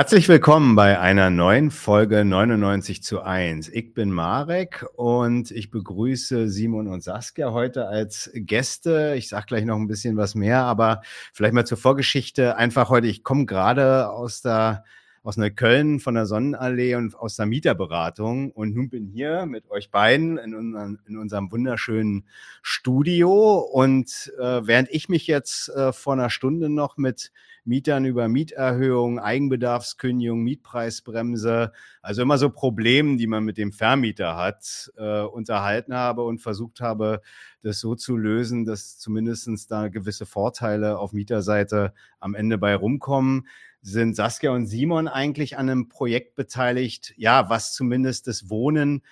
Herzlich willkommen bei einer neuen Folge 99 zu 1. Ich bin Marek und ich begrüße Simon und Saskia heute als Gäste. Ich sage gleich noch ein bisschen was mehr, aber vielleicht mal zur Vorgeschichte. Einfach heute, ich komme gerade aus der aus Neukölln von der Sonnenallee und aus der Mieterberatung. Und nun bin hier mit euch beiden in, unseren, in unserem wunderschönen Studio. Und äh, während ich mich jetzt äh, vor einer Stunde noch mit Mietern über Mieterhöhung, Eigenbedarfskündigung, Mietpreisbremse, also immer so Probleme, die man mit dem Vermieter hat, äh, unterhalten habe und versucht habe, das so zu lösen, dass zumindest da gewisse Vorteile auf Mieterseite am Ende bei rumkommen. Sind Saskia und Simon eigentlich an einem Projekt beteiligt, ja, was zumindest das Wohnen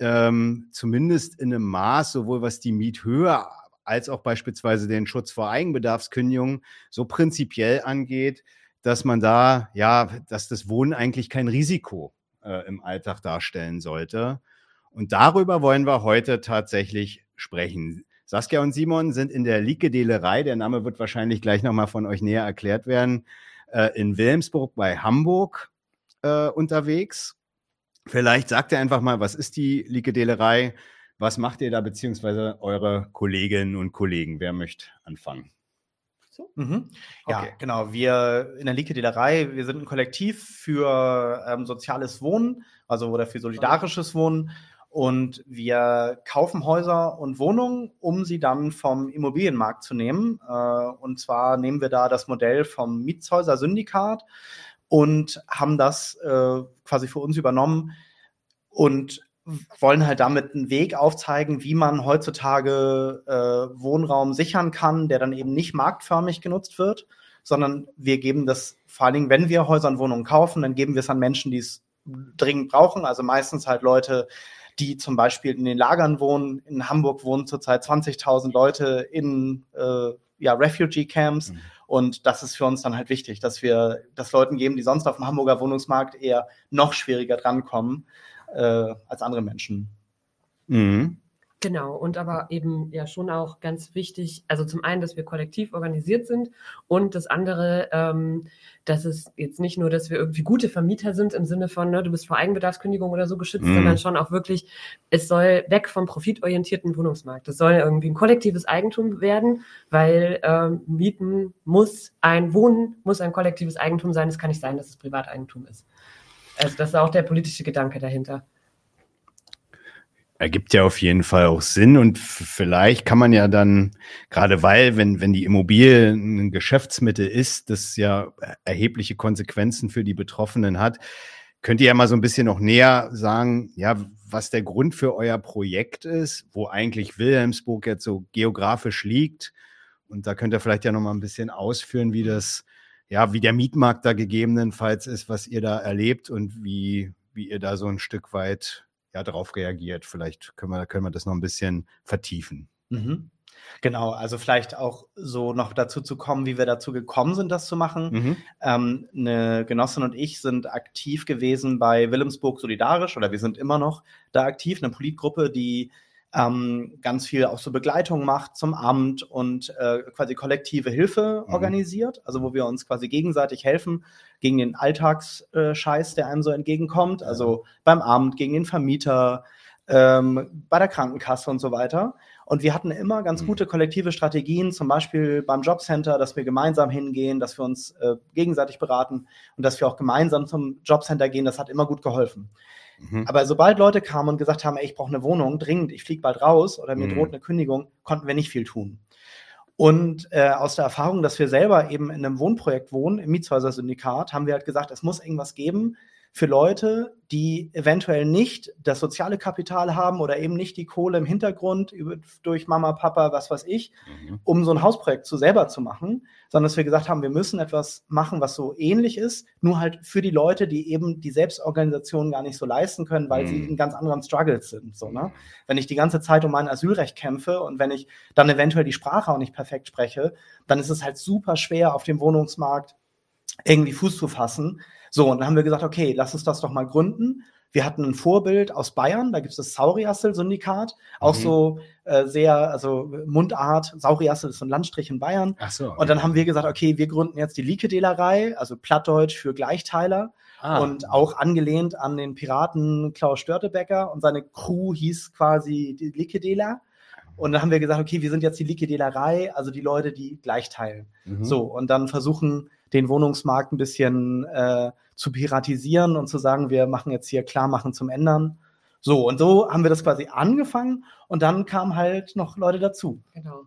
ähm, zumindest in einem Maß, sowohl was die Miethöhe als auch beispielsweise den Schutz vor Eigenbedarfskündigungen so prinzipiell angeht, dass man da, ja, dass das Wohnen eigentlich kein Risiko äh, im Alltag darstellen sollte. Und darüber wollen wir heute tatsächlich sprechen. Saskia und Simon sind in der Lieke-Delerei, der Name wird wahrscheinlich gleich nochmal von euch näher erklärt werden, äh, in Wilhelmsburg bei Hamburg äh, unterwegs. Vielleicht sagt ihr einfach mal, was ist die Likedelerei? Was macht ihr da, beziehungsweise eure Kolleginnen und Kollegen? Wer möchte anfangen? So. Mhm. Ja, okay. genau. Wir in der Lieke-Dealerei, wir sind ein Kollektiv für ähm, soziales Wohnen, also oder für solidarisches Wohnen. Und wir kaufen Häuser und Wohnungen, um sie dann vom Immobilienmarkt zu nehmen. Äh, und zwar nehmen wir da das Modell vom Mietshäuser-Syndikat und haben das äh, quasi für uns übernommen und wollen halt damit einen Weg aufzeigen, wie man heutzutage äh, Wohnraum sichern kann, der dann eben nicht marktförmig genutzt wird, sondern wir geben das vor allen Dingen, wenn wir Häuser und Wohnungen kaufen, dann geben wir es an Menschen, die es dringend brauchen. Also meistens halt Leute, die zum Beispiel in den Lagern wohnen. In Hamburg wohnen zurzeit 20.000 Leute in äh, ja, Refugee-Camps. Mhm. Und das ist für uns dann halt wichtig, dass wir das Leuten geben, die sonst auf dem Hamburger Wohnungsmarkt eher noch schwieriger drankommen äh, als andere Menschen. Mhm. Genau, und aber eben ja schon auch ganz wichtig, also zum einen, dass wir kollektiv organisiert sind und das andere, ähm, dass es jetzt nicht nur, dass wir irgendwie gute Vermieter sind im Sinne von, ne, du bist vor Eigenbedarfskündigung oder so geschützt, mhm. sondern schon auch wirklich, es soll weg vom profitorientierten Wohnungsmarkt. Es soll irgendwie ein kollektives Eigentum werden, weil ähm, Mieten muss ein Wohnen, muss ein kollektives Eigentum sein. Es kann nicht sein, dass es Privateigentum ist. Also das ist auch der politische Gedanke dahinter ergibt ja auf jeden Fall auch Sinn und vielleicht kann man ja dann, gerade weil, wenn, wenn die Immobilie ein Geschäftsmittel ist, das ja erhebliche Konsequenzen für die Betroffenen hat, könnt ihr ja mal so ein bisschen noch näher sagen, ja, was der Grund für euer Projekt ist, wo eigentlich Wilhelmsburg jetzt so geografisch liegt. Und da könnt ihr vielleicht ja noch mal ein bisschen ausführen, wie das, ja, wie der Mietmarkt da gegebenenfalls ist, was ihr da erlebt und wie, wie ihr da so ein Stück weit ja, darauf reagiert. Vielleicht können wir, können wir das noch ein bisschen vertiefen. Mhm. Genau, also vielleicht auch so noch dazu zu kommen, wie wir dazu gekommen sind, das zu machen. Mhm. Ähm, eine Genossin und ich sind aktiv gewesen bei Wilhelmsburg Solidarisch oder wir sind immer noch da aktiv, eine Politgruppe, die ähm, ganz viel auch so Begleitung macht zum Amt und äh, quasi kollektive Hilfe mhm. organisiert, also wo wir uns quasi gegenseitig helfen gegen den Alltagsscheiß, äh, der einem so entgegenkommt, also beim Amt, gegen den Vermieter, ähm, bei der Krankenkasse und so weiter. Und wir hatten immer ganz mhm. gute kollektive Strategien, zum Beispiel beim Jobcenter, dass wir gemeinsam hingehen, dass wir uns äh, gegenseitig beraten und dass wir auch gemeinsam zum Jobcenter gehen. Das hat immer gut geholfen. Mhm. Aber sobald Leute kamen und gesagt haben, ey, ich brauche eine Wohnung, dringend, ich fliege bald raus oder mir mhm. droht eine Kündigung, konnten wir nicht viel tun. Und äh, aus der Erfahrung, dass wir selber eben in einem Wohnprojekt wohnen, im Mietshäuser-Syndikat, haben wir halt gesagt, es muss irgendwas geben, für Leute, die eventuell nicht das soziale Kapital haben oder eben nicht die Kohle im Hintergrund durch Mama, Papa, was weiß ich, mhm. um so ein Hausprojekt zu selber zu machen, sondern dass wir gesagt haben, wir müssen etwas machen, was so ähnlich ist, nur halt für die Leute, die eben die Selbstorganisation gar nicht so leisten können, weil mhm. sie in ganz anderen Struggles sind. So, ne? Wenn ich die ganze Zeit um mein Asylrecht kämpfe und wenn ich dann eventuell die Sprache auch nicht perfekt spreche, dann ist es halt super schwer auf dem Wohnungsmarkt irgendwie Fuß zu fassen so, und dann haben wir gesagt, okay, lass uns das doch mal gründen. Wir hatten ein Vorbild aus Bayern, da gibt es das Sauriassel-Syndikat, auch mhm. so äh, sehr, also Mundart, Sauriassel ist so ein Landstrich in Bayern. Ach so. Und dann haben wir gesagt, okay, wir gründen jetzt die Likedehlerei, also Plattdeutsch für Gleichteiler. Ah. Und auch angelehnt an den Piraten Klaus Störtebecker und seine Crew hieß quasi die Likedeler. Und dann haben wir gesagt, okay, wir sind jetzt die Likedelerei, also die Leute, die gleich teilen. Mhm. So, und dann versuchen, den Wohnungsmarkt ein bisschen äh, zu piratisieren und zu sagen, wir machen jetzt hier Klarmachen zum Ändern. So, und so haben wir das quasi angefangen und dann kamen halt noch Leute dazu. Genau.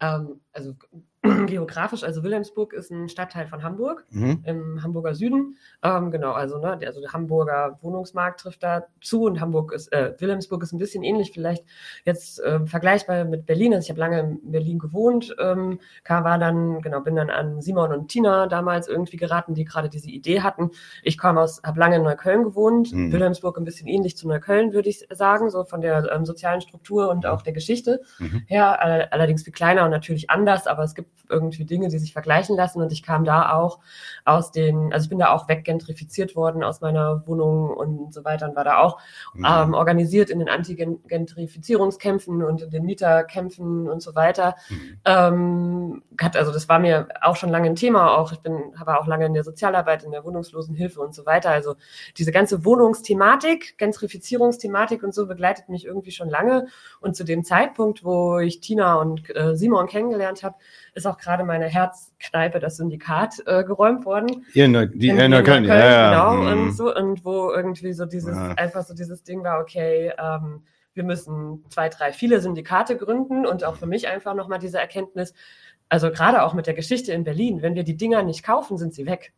Ähm, also geografisch, also Wilhelmsburg ist ein Stadtteil von Hamburg, mhm. im Hamburger Süden. Ähm, genau, also, ne, der, also der Hamburger Wohnungsmarkt trifft da zu und Hamburg ist, äh, Wilhelmsburg ist ein bisschen ähnlich, vielleicht jetzt äh, vergleichbar mit Berlin. Also ich habe lange in Berlin gewohnt, ähm, kam, war dann, genau, bin dann an Simon und Tina damals irgendwie geraten, die gerade diese Idee hatten. Ich komme aus, habe lange in Neukölln gewohnt, mhm. Wilhelmsburg ein bisschen ähnlich zu Neukölln, würde ich sagen, so von der ähm, sozialen Struktur und auch der Geschichte mhm. her, all, allerdings viel kleiner und natürlich anders, aber es gibt irgendwie Dinge, die sich vergleichen lassen. Und ich kam da auch aus den, also ich bin da auch weggentrifiziert worden aus meiner Wohnung und so weiter und war da auch mhm. ähm, organisiert in den Anti-Gentrifizierungskämpfen und in den Mieterkämpfen und so weiter. Mhm. Ähm, hat, also das war mir auch schon lange ein Thema. Auch ich bin, war auch lange in der Sozialarbeit, in der Wohnungslosenhilfe und so weiter. Also diese ganze Wohnungsthematik, Gentrifizierungsthematik und so begleitet mich irgendwie schon lange. Und zu dem Zeitpunkt, wo ich Tina und äh, Simon kennengelernt habe, ist auch gerade meine Herzkneipe, das Syndikat, äh, geräumt worden. Ihr in, die, in, in Neukölln, ja, ja. Genau, mhm. und so, und wo irgendwie so dieses, ja. einfach so dieses Ding war, okay, ähm, wir müssen zwei, drei, viele Syndikate gründen und auch für mich einfach nochmal diese Erkenntnis, also gerade auch mit der Geschichte in Berlin, wenn wir die Dinger nicht kaufen, sind sie weg.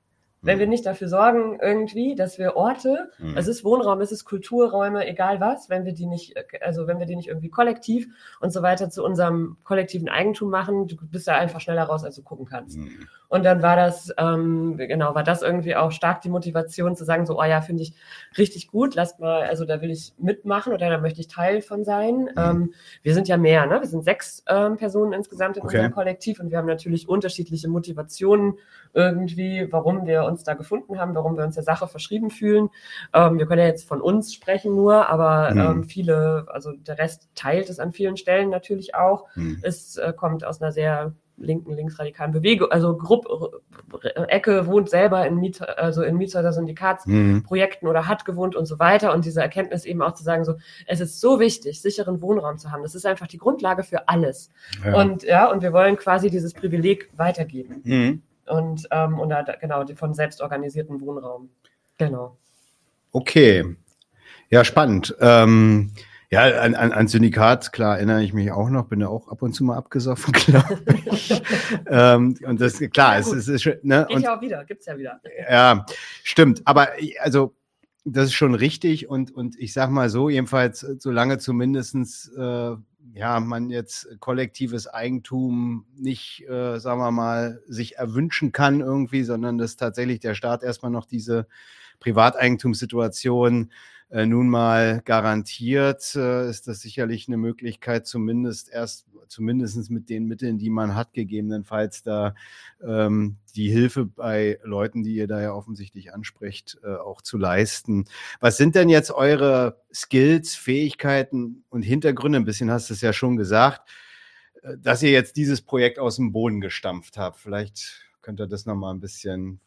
Wenn wir mhm. nicht dafür sorgen, irgendwie, dass wir Orte, mhm. es ist Wohnraum, es ist Kulturräume, egal was, wenn wir die nicht, also wenn wir die nicht irgendwie kollektiv und so weiter zu unserem kollektiven Eigentum machen, du bist da einfach schneller raus, als du gucken kannst. Mhm. Und dann war das, ähm, genau, war das irgendwie auch stark die Motivation zu sagen, so, oh ja, finde ich richtig gut, lasst mal, also da will ich mitmachen oder da möchte ich Teil von sein. Mhm. Ähm, wir sind ja mehr, ne? Wir sind sechs ähm, Personen insgesamt in okay. unserem Kollektiv und wir haben natürlich unterschiedliche Motivationen irgendwie, warum wir uns da gefunden haben, warum wir uns der Sache verschrieben fühlen. Ähm, wir können ja jetzt von uns sprechen nur, aber mhm. ähm, viele, also der Rest teilt es an vielen Stellen natürlich auch. Mhm. Es äh, kommt aus einer sehr linken, linksradikalen Bewegung, also Gruppe, Ecke wohnt selber in Miet, also in Mietshäuser Syndikatsprojekten mhm. oder hat gewohnt und so weiter. Und diese Erkenntnis eben auch zu sagen, so, es ist so wichtig, sicheren Wohnraum zu haben. Das ist einfach die Grundlage für alles. Ja. Und ja, und wir wollen quasi dieses Privileg weitergeben. Mhm. Und, ähm, und da, genau, von selbstorganisierten Wohnraum. Genau. Okay. Ja, spannend. Ähm, ja, an, an, an Syndikat, klar, erinnere ich mich auch noch, bin ja auch ab und zu mal abgesoffen, glaube ich. ähm, und das, klar, ja, es, es ist, ne? Geht und, ja auch wieder, gibt's ja wieder. Ja, stimmt. Aber also, das ist schon richtig und, und ich sag mal so, jedenfalls, solange zumindestens äh, ja, man jetzt kollektives Eigentum nicht, äh, sagen wir mal, sich erwünschen kann irgendwie, sondern dass tatsächlich der Staat erstmal noch diese Privateigentumssituation äh, nun mal garantiert, äh, ist das sicherlich eine Möglichkeit, zumindest erst, zumindest mit den Mitteln, die man hat, gegebenenfalls da ähm, die Hilfe bei Leuten, die ihr da ja offensichtlich ansprecht, äh, auch zu leisten. Was sind denn jetzt eure Skills, Fähigkeiten und Hintergründe? Ein bisschen hast du es ja schon gesagt, äh, dass ihr jetzt dieses Projekt aus dem Boden gestampft habt. Vielleicht könnt ihr das nochmal ein bisschen.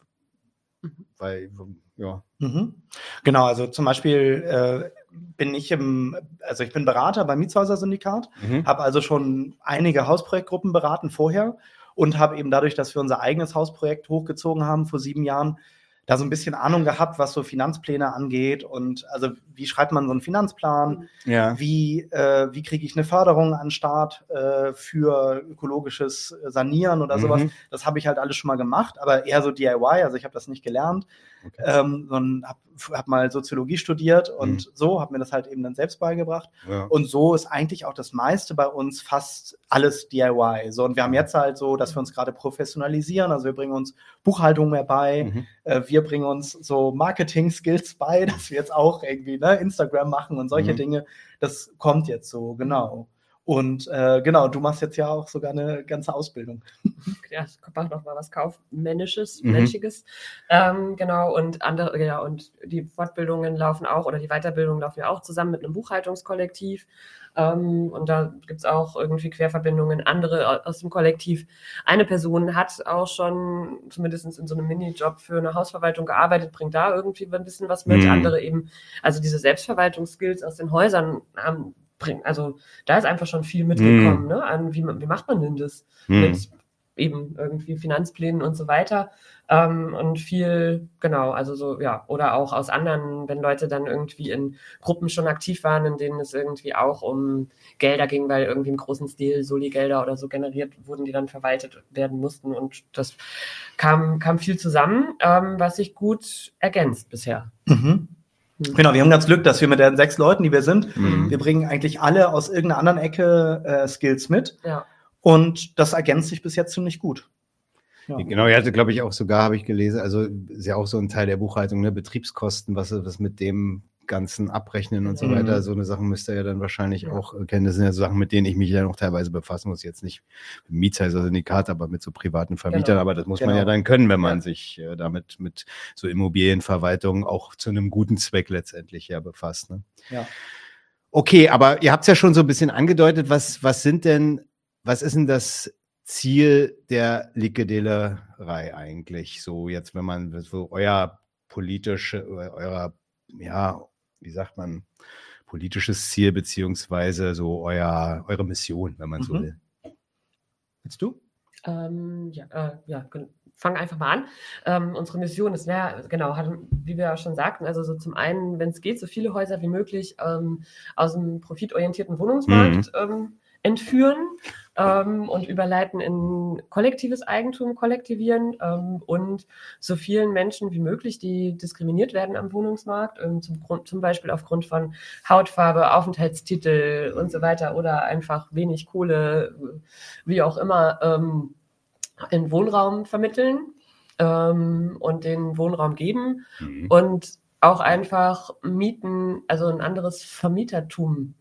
Weil ja. Mhm. Genau, also zum Beispiel äh, bin ich im, also ich bin Berater beim Mietshäuser-Syndikat, mhm. habe also schon einige Hausprojektgruppen beraten vorher und habe eben dadurch, dass wir unser eigenes Hausprojekt hochgezogen haben vor sieben Jahren, da so ein bisschen Ahnung gehabt, was so Finanzpläne angeht und also wie schreibt man so einen Finanzplan, ja. wie, äh, wie kriege ich eine Förderung an Start äh, für ökologisches Sanieren oder mhm. sowas. Das habe ich halt alles schon mal gemacht, aber eher so DIY, also ich habe das nicht gelernt okay. ähm, sondern habe hab mal Soziologie studiert und mhm. so, habe mir das halt eben dann selbst beigebracht. Ja. Und so ist eigentlich auch das meiste bei uns fast alles DIY. So, und wir haben jetzt halt so, dass wir uns gerade professionalisieren. Also wir bringen uns Buchhaltung mehr bei, mhm. Äh, wir bringen uns so Marketing-Skills bei, dass wir jetzt auch irgendwie ne, Instagram machen und solche mhm. Dinge. Das kommt jetzt so, genau. Und äh, genau, du machst jetzt ja auch sogar eine ganze Ausbildung. Ja, ich mache noch mal was Kaufmännisches, mhm. Menschliches. Ähm, genau, und andere, ja, und die Fortbildungen laufen auch oder die Weiterbildungen laufen ja auch zusammen mit einem Buchhaltungskollektiv. Ähm, und da gibt es auch irgendwie Querverbindungen, andere aus dem Kollektiv. Eine Person hat auch schon zumindest in so einem Minijob für eine Hausverwaltung gearbeitet, bringt da irgendwie ein bisschen was mit. Mhm. Andere eben, also diese Selbstverwaltungsskills aus den Häusern haben bringen. Also da ist einfach schon viel mitgekommen, mhm. ne? An wie, wie macht man denn das mhm. mit eben irgendwie Finanzplänen und so weiter. Ähm, und viel, genau, also so, ja, oder auch aus anderen, wenn Leute dann irgendwie in Gruppen schon aktiv waren, in denen es irgendwie auch um Gelder ging, weil irgendwie im großen Stil Soli-Gelder oder so generiert wurden, die dann verwaltet werden mussten. Und das kam, kam viel zusammen, ähm, was sich gut ergänzt bisher. Mhm. Mhm. Genau, wir haben ganz Glück, dass wir mit den sechs Leuten, die wir sind, mhm. wir bringen eigentlich alle aus irgendeiner anderen Ecke äh, Skills mit. Ja. Und das ergänzt sich bis jetzt ziemlich gut. Ja. Genau, ihr hatte, glaube ich, auch sogar, habe ich gelesen, also ist ja auch so ein Teil der Buchhaltung, ne, Betriebskosten, was, was mit dem ganzen Abrechnen und so mhm. weiter. So eine Sachen müsst ihr ja dann wahrscheinlich auch kennen. Das sind ja so Sachen, mit denen ich mich ja auch teilweise befassen muss. Jetzt nicht mit Mietshäuser, Syndikat, aber mit so privaten Vermietern. Genau. Aber das muss genau. man ja genau. dann können, wenn man ja. sich äh, damit mit so Immobilienverwaltung auch zu einem guten Zweck letztendlich ja befasst. Ne? Ja. Okay, aber ihr habt es ja schon so ein bisschen angedeutet. Was, was sind denn, was ist denn das Ziel der Liquedelerei eigentlich? So jetzt, wenn man so euer politische, eurer ja, wie sagt man, politisches Ziel beziehungsweise so euer, eure Mission, wenn man mhm. so will. Willst du? Ähm, ja, äh, ja, fangen einfach mal an. Ähm, unsere Mission ist, ja, genau, hat, wie wir ja schon sagten, also so zum einen, wenn es geht, so viele Häuser wie möglich ähm, aus dem profitorientierten Wohnungsmarkt mhm. Entführen ähm, und überleiten in kollektives Eigentum, kollektivieren ähm, und so vielen Menschen wie möglich, die diskriminiert werden am Wohnungsmarkt, ähm, zum, zum Beispiel aufgrund von Hautfarbe, Aufenthaltstitel und so weiter oder einfach wenig Kohle, wie auch immer, ähm, in Wohnraum vermitteln ähm, und den Wohnraum geben mhm. und auch einfach Mieten, also ein anderes Vermietertum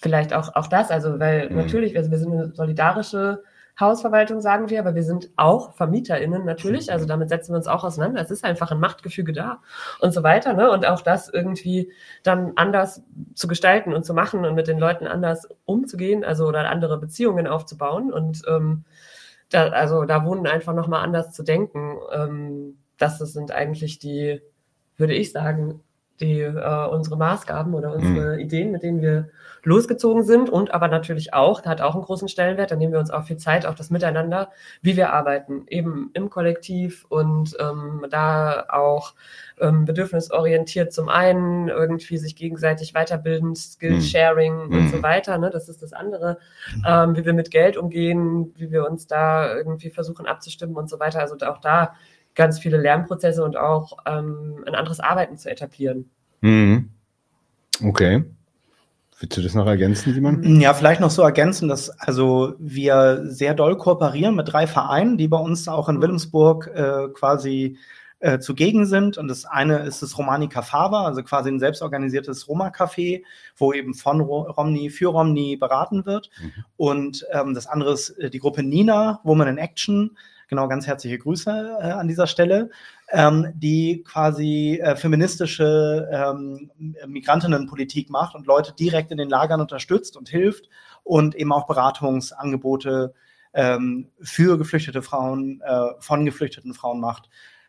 vielleicht auch, auch das, also weil mhm. natürlich, also wir sind eine solidarische Hausverwaltung, sagen wir, aber wir sind auch VermieterInnen natürlich, also damit setzen wir uns auch auseinander. Es ist einfach ein Machtgefüge da und so weiter, ne? Und auch das irgendwie dann anders zu gestalten und zu machen und mit den Leuten anders umzugehen, also oder andere Beziehungen aufzubauen und ähm, da, also da wohnen einfach nochmal anders zu denken. Ähm, das sind eigentlich die, würde ich sagen, die äh, unsere Maßgaben oder unsere mhm. Ideen, mit denen wir losgezogen sind und aber natürlich auch, hat auch einen großen Stellenwert, da nehmen wir uns auch viel Zeit auf das Miteinander, wie wir arbeiten, eben im Kollektiv und ähm, da auch ähm, bedürfnisorientiert zum einen irgendwie sich gegenseitig weiterbilden, Skill-Sharing mhm. und so weiter, ne? das ist das andere, ähm, wie wir mit Geld umgehen, wie wir uns da irgendwie versuchen abzustimmen und so weiter, also auch da ganz viele Lernprozesse und auch ähm, ein anderes Arbeiten zu etablieren. Mhm. Okay. Willst du das noch ergänzen, Simon? Ja, vielleicht noch so ergänzen, dass also wir sehr doll kooperieren mit drei Vereinen, die bei uns auch in mhm. Wilhelmsburg äh, quasi äh, zugegen sind. Und das eine ist das Romanica Fava, also quasi ein selbstorganisiertes Roma-Café, wo eben von Romney für Romney beraten wird. Mhm. Und ähm, das andere ist äh, die Gruppe Nina, Woman in Action, Genau, ganz herzliche Grüße äh, an dieser Stelle, ähm, die quasi äh, feministische ähm, Migrantinnenpolitik macht und Leute direkt in den Lagern unterstützt und hilft und eben auch Beratungsangebote ähm, für geflüchtete Frauen, äh, von geflüchteten Frauen macht.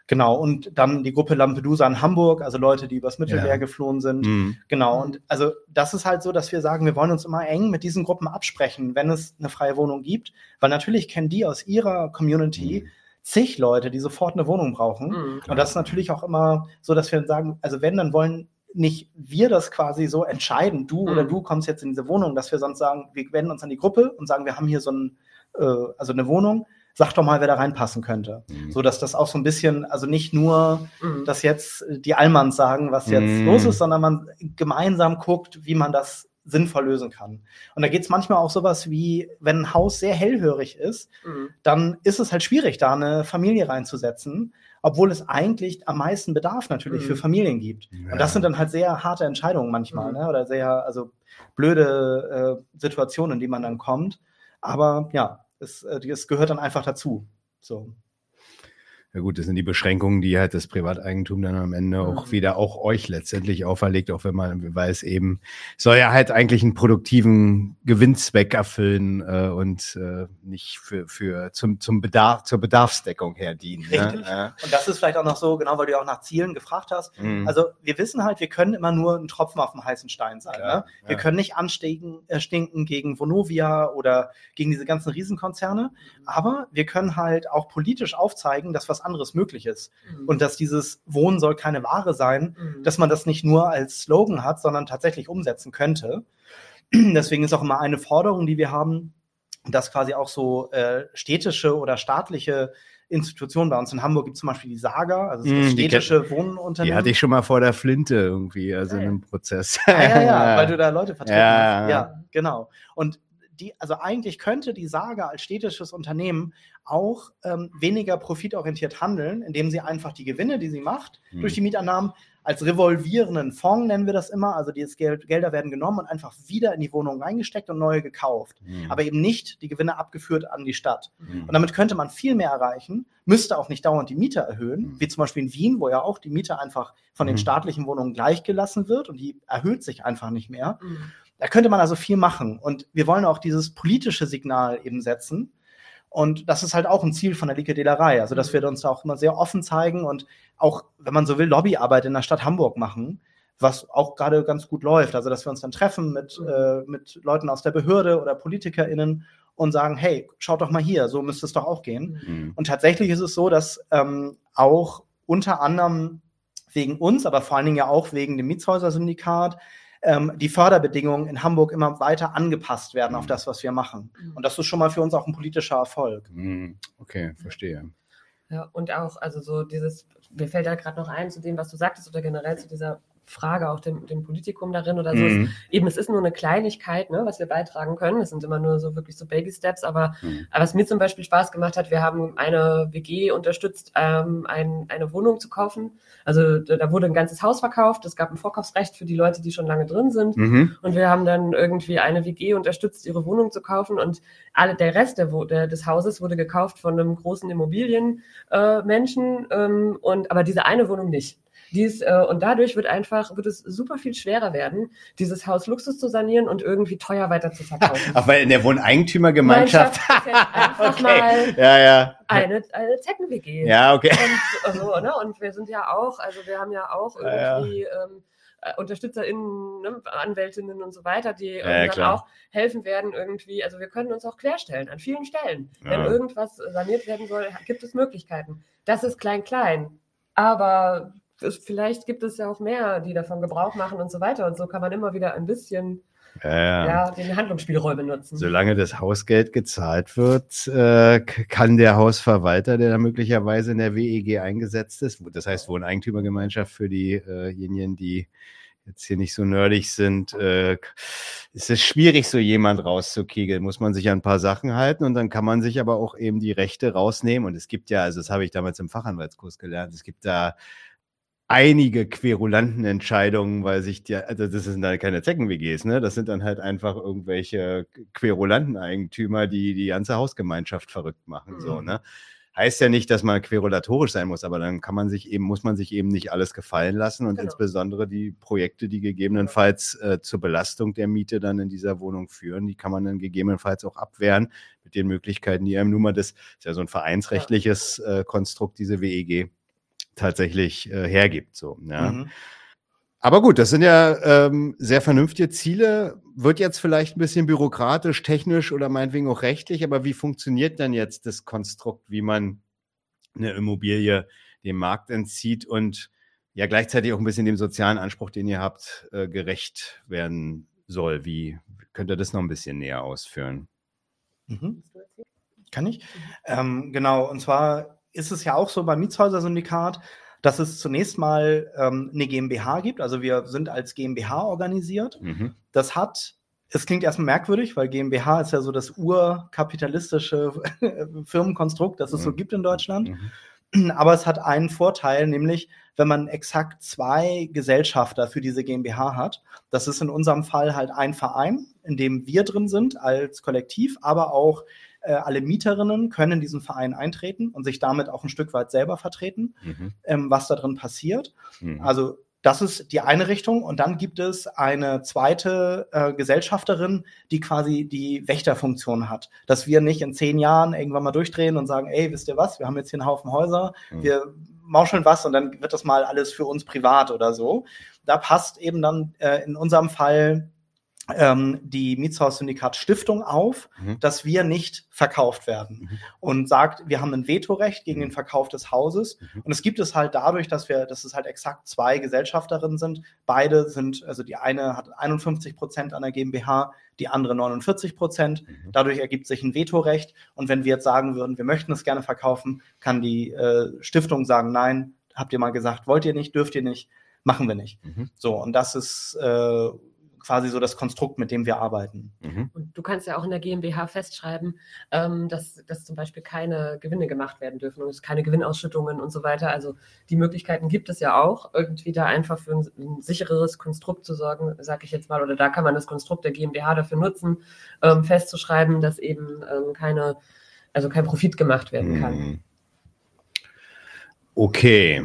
Genau, und dann die Gruppe Lampedusa in Hamburg, also Leute, die übers Mittelmeer ja. geflohen sind. Mhm. Genau, und also das ist halt so, dass wir sagen, wir wollen uns immer eng mit diesen Gruppen absprechen, wenn es eine freie Wohnung gibt, weil natürlich kennen die aus ihrer Community mhm. zig Leute, die sofort eine Wohnung brauchen. Mhm, und das ist natürlich auch immer so, dass wir sagen, also wenn, dann wollen nicht wir das quasi so entscheiden, du oder mhm. du kommst jetzt in diese Wohnung, dass wir sonst sagen, wir wenden uns an die Gruppe und sagen, wir haben hier so ein, äh, also eine Wohnung sag doch mal, wer da reinpassen könnte. Mhm. So dass das auch so ein bisschen, also nicht nur, mhm. dass jetzt die Allmanns sagen, was jetzt mhm. los ist, sondern man gemeinsam guckt, wie man das sinnvoll lösen kann. Und da geht es manchmal auch sowas wie, wenn ein Haus sehr hellhörig ist, mhm. dann ist es halt schwierig, da eine Familie reinzusetzen, obwohl es eigentlich am meisten Bedarf natürlich mhm. für Familien gibt. Ja. Und das sind dann halt sehr harte Entscheidungen manchmal, mhm. ne? oder sehr, also blöde äh, Situationen, in die man dann kommt. Aber ja, es, äh, es gehört dann einfach dazu. So. Ja gut, das sind die Beschränkungen, die halt das Privateigentum dann am Ende auch mhm. wieder auch euch letztendlich auferlegt, auch wenn man weiß eben, soll ja halt eigentlich einen produktiven Gewinnzweck erfüllen äh, und äh, nicht für, für zum, zum Bedarf, zur Bedarfsdeckung her dienen. Ne? Richtig. Ne? Und das ist vielleicht auch noch so, genau, weil du ja auch nach Zielen gefragt hast. Mhm. Also wir wissen halt, wir können immer nur ein Tropfen auf dem heißen Stein sein. Klar, ne? Wir ja. können nicht anstinken äh, stinken gegen Vonovia oder gegen diese ganzen Riesenkonzerne, aber wir können halt auch politisch aufzeigen, dass was was anderes möglich ist. Mhm. Und dass dieses Wohnen soll keine Ware sein, mhm. dass man das nicht nur als Slogan hat, sondern tatsächlich umsetzen könnte. Deswegen ist auch immer eine Forderung, die wir haben, dass quasi auch so äh, städtische oder staatliche Institutionen bei uns in Hamburg gibt es zum Beispiel die Saga, also das mm, städtische die, Wohnunternehmen. Die hatte ich schon mal vor der Flinte irgendwie, also in einem Prozess. Ah, ja, ja, weil du da Leute vertreten ja. hast. Ja, genau. Und die, also eigentlich könnte die Saga als städtisches Unternehmen auch ähm, weniger profitorientiert handeln, indem sie einfach die Gewinne, die sie macht, mhm. durch die Mietannahmen als revolvierenden Fonds nennen wir das immer. Also die Geld, Gelder werden genommen und einfach wieder in die Wohnungen reingesteckt und neue gekauft. Mhm. Aber eben nicht die Gewinne abgeführt an die Stadt. Mhm. Und damit könnte man viel mehr erreichen, müsste auch nicht dauernd die Miete erhöhen, mhm. wie zum Beispiel in Wien, wo ja auch die Miete einfach von den mhm. staatlichen Wohnungen gleichgelassen wird und die erhöht sich einfach nicht mehr. Da könnte man also viel machen. Und wir wollen auch dieses politische Signal eben setzen. Und das ist halt auch ein Ziel von der Likedälerei. Also, dass wir uns da auch immer sehr offen zeigen und auch, wenn man so will, Lobbyarbeit in der Stadt Hamburg machen, was auch gerade ganz gut läuft. Also, dass wir uns dann treffen mit, äh, mit Leuten aus der Behörde oder PolitikerInnen und sagen, hey, schaut doch mal hier, so müsste es doch auch gehen. Mhm. Und tatsächlich ist es so, dass ähm, auch unter anderem wegen uns, aber vor allen Dingen ja auch wegen dem Mietshäuser-Syndikat, ähm, die Förderbedingungen in Hamburg immer weiter angepasst werden auf mhm. das, was wir machen. Mhm. Und das ist schon mal für uns auch ein politischer Erfolg. Mhm. Okay, verstehe. Ja, und auch, also so dieses, mir fällt da gerade noch ein zu dem, was du sagtest, oder generell zu dieser Frage auch dem, dem Politikum darin oder so. Mhm. Es, eben, es ist nur eine Kleinigkeit, ne, was wir beitragen können. Es sind immer nur so wirklich so Baby Steps. Aber, mhm. aber was mir zum Beispiel Spaß gemacht hat, wir haben eine WG unterstützt, ähm, ein, eine Wohnung zu kaufen. Also da wurde ein ganzes Haus verkauft. Es gab ein Vorkaufsrecht für die Leute, die schon lange drin sind. Mhm. Und wir haben dann irgendwie eine WG unterstützt, ihre Wohnung zu kaufen. Und alle, der Rest der, der des Hauses wurde gekauft von einem großen Immobilienmenschen. Äh, ähm, und aber diese eine Wohnung nicht. Dies, äh, und dadurch wird einfach, wird es super viel schwerer werden, dieses Haus Luxus zu sanieren und irgendwie teuer weiter zu verkaufen. Ach, weil in der Wohneigentümergemeinschaft. einfach okay. mal ja, ja. eine, eine Zecken-WG. Ja, okay. Und, so, ne? und wir sind ja auch, also wir haben ja auch irgendwie ja, ähm, äh, UnterstützerInnen, ne, Anwältinnen und so weiter, die ja, dann auch helfen werden irgendwie. Also wir können uns auch querstellen an vielen Stellen. Ja. Wenn irgendwas saniert werden soll, gibt es Möglichkeiten. Das ist klein-klein. Aber vielleicht gibt es ja auch mehr, die davon Gebrauch machen und so weiter. Und so kann man immer wieder ein bisschen ja, ja. den Handlungsspielräume nutzen. Solange das Hausgeld gezahlt wird, äh, kann der Hausverwalter, der da möglicherweise in der WEG eingesetzt ist, das heißt Wohneigentümergemeinschaft für diejenigen, die jetzt hier nicht so nerdig sind, äh, ist es schwierig, so jemand rauszukegeln. Muss man sich an ein paar Sachen halten und dann kann man sich aber auch eben die Rechte rausnehmen. Und es gibt ja, also das habe ich damals im Fachanwaltskurs gelernt, es gibt da einige querulanten Entscheidungen, weil sich die, also das sind dann keine Zecken-WGs, ne? Das sind dann halt einfach irgendwelche querulanten Eigentümer, die die ganze Hausgemeinschaft verrückt machen, mhm. so, ne? Heißt ja nicht, dass man querulatorisch sein muss, aber dann kann man sich eben, muss man sich eben nicht alles gefallen lassen und genau. insbesondere die Projekte, die gegebenenfalls äh, zur Belastung der Miete dann in dieser Wohnung führen, die kann man dann gegebenenfalls auch abwehren mit den Möglichkeiten, die einem nun mal das ist ja so ein vereinsrechtliches äh, Konstrukt, diese WEG tatsächlich äh, hergibt. So, ja. Mhm. Aber gut, das sind ja ähm, sehr vernünftige Ziele. Wird jetzt vielleicht ein bisschen bürokratisch, technisch oder meinetwegen auch rechtlich, aber wie funktioniert denn jetzt das Konstrukt, wie man eine Immobilie dem Markt entzieht und ja gleichzeitig auch ein bisschen dem sozialen Anspruch, den ihr habt, äh, gerecht werden soll? Wie könnt ihr das noch ein bisschen näher ausführen? Mhm. Kann ich? Ähm, genau, und zwar ist es ja auch so beim Mietshäuser-Syndikat, dass es zunächst mal ähm, eine GmbH gibt. Also wir sind als GmbH organisiert. Mhm. Das hat, es klingt erstmal merkwürdig, weil GmbH ist ja so das urkapitalistische Firmenkonstrukt, das es mhm. so gibt in Deutschland. Mhm. Aber es hat einen Vorteil, nämlich wenn man exakt zwei Gesellschafter für diese GmbH hat. Das ist in unserem Fall halt ein Verein, in dem wir drin sind als Kollektiv, aber auch äh, alle Mieterinnen können in diesen Verein eintreten und sich damit auch ein Stück weit selber vertreten, mhm. ähm, was da drin passiert. Mhm. Also das ist die eine Richtung. Und dann gibt es eine zweite äh, Gesellschafterin, die quasi die Wächterfunktion hat. Dass wir nicht in zehn Jahren irgendwann mal durchdrehen und sagen, ey, wisst ihr was, wir haben jetzt hier einen Haufen Häuser, mhm. wir mauscheln was und dann wird das mal alles für uns privat oder so. Da passt eben dann äh, in unserem Fall ähm, die Mietshaus-Syndikat Stiftung auf, mhm. dass wir nicht verkauft werden mhm. und sagt, wir haben ein Vetorecht gegen mhm. den Verkauf des Hauses. Mhm. Und es gibt es halt dadurch, dass wir, dass es halt exakt zwei Gesellschafterinnen sind. Beide sind, also die eine hat 51 Prozent an der GmbH, die andere 49 Prozent. Mhm. Dadurch ergibt sich ein Vetorecht. Und wenn wir jetzt sagen würden, wir möchten es gerne verkaufen, kann die äh, Stiftung sagen, nein, habt ihr mal gesagt, wollt ihr nicht, dürft ihr nicht, machen wir nicht. Mhm. So, und das ist äh, quasi so das Konstrukt, mit dem wir arbeiten. Mhm. Und du kannst ja auch in der GmbH festschreiben, ähm, dass, dass zum Beispiel keine Gewinne gemacht werden dürfen und es keine Gewinnausschüttungen und so weiter. Also die Möglichkeiten gibt es ja auch, irgendwie da einfach für ein, ein sichereres Konstrukt zu sorgen, sage ich jetzt mal, oder da kann man das Konstrukt der GmbH dafür nutzen, ähm, festzuschreiben, dass eben ähm, keine, also kein Profit gemacht werden kann. Mhm. Okay.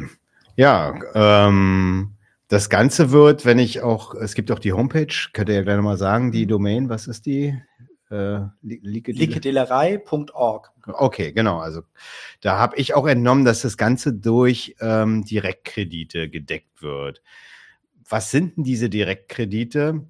Ja, ähm, das Ganze wird, wenn ich auch, es gibt auch die Homepage, könnt ihr ja gleich nochmal sagen, die mhm. Domain, was ist die? Äh, Likedelerei.org. Okay, genau. Also da habe ich auch entnommen, dass das Ganze durch ähm, Direktkredite gedeckt wird. Was sind denn diese Direktkredite?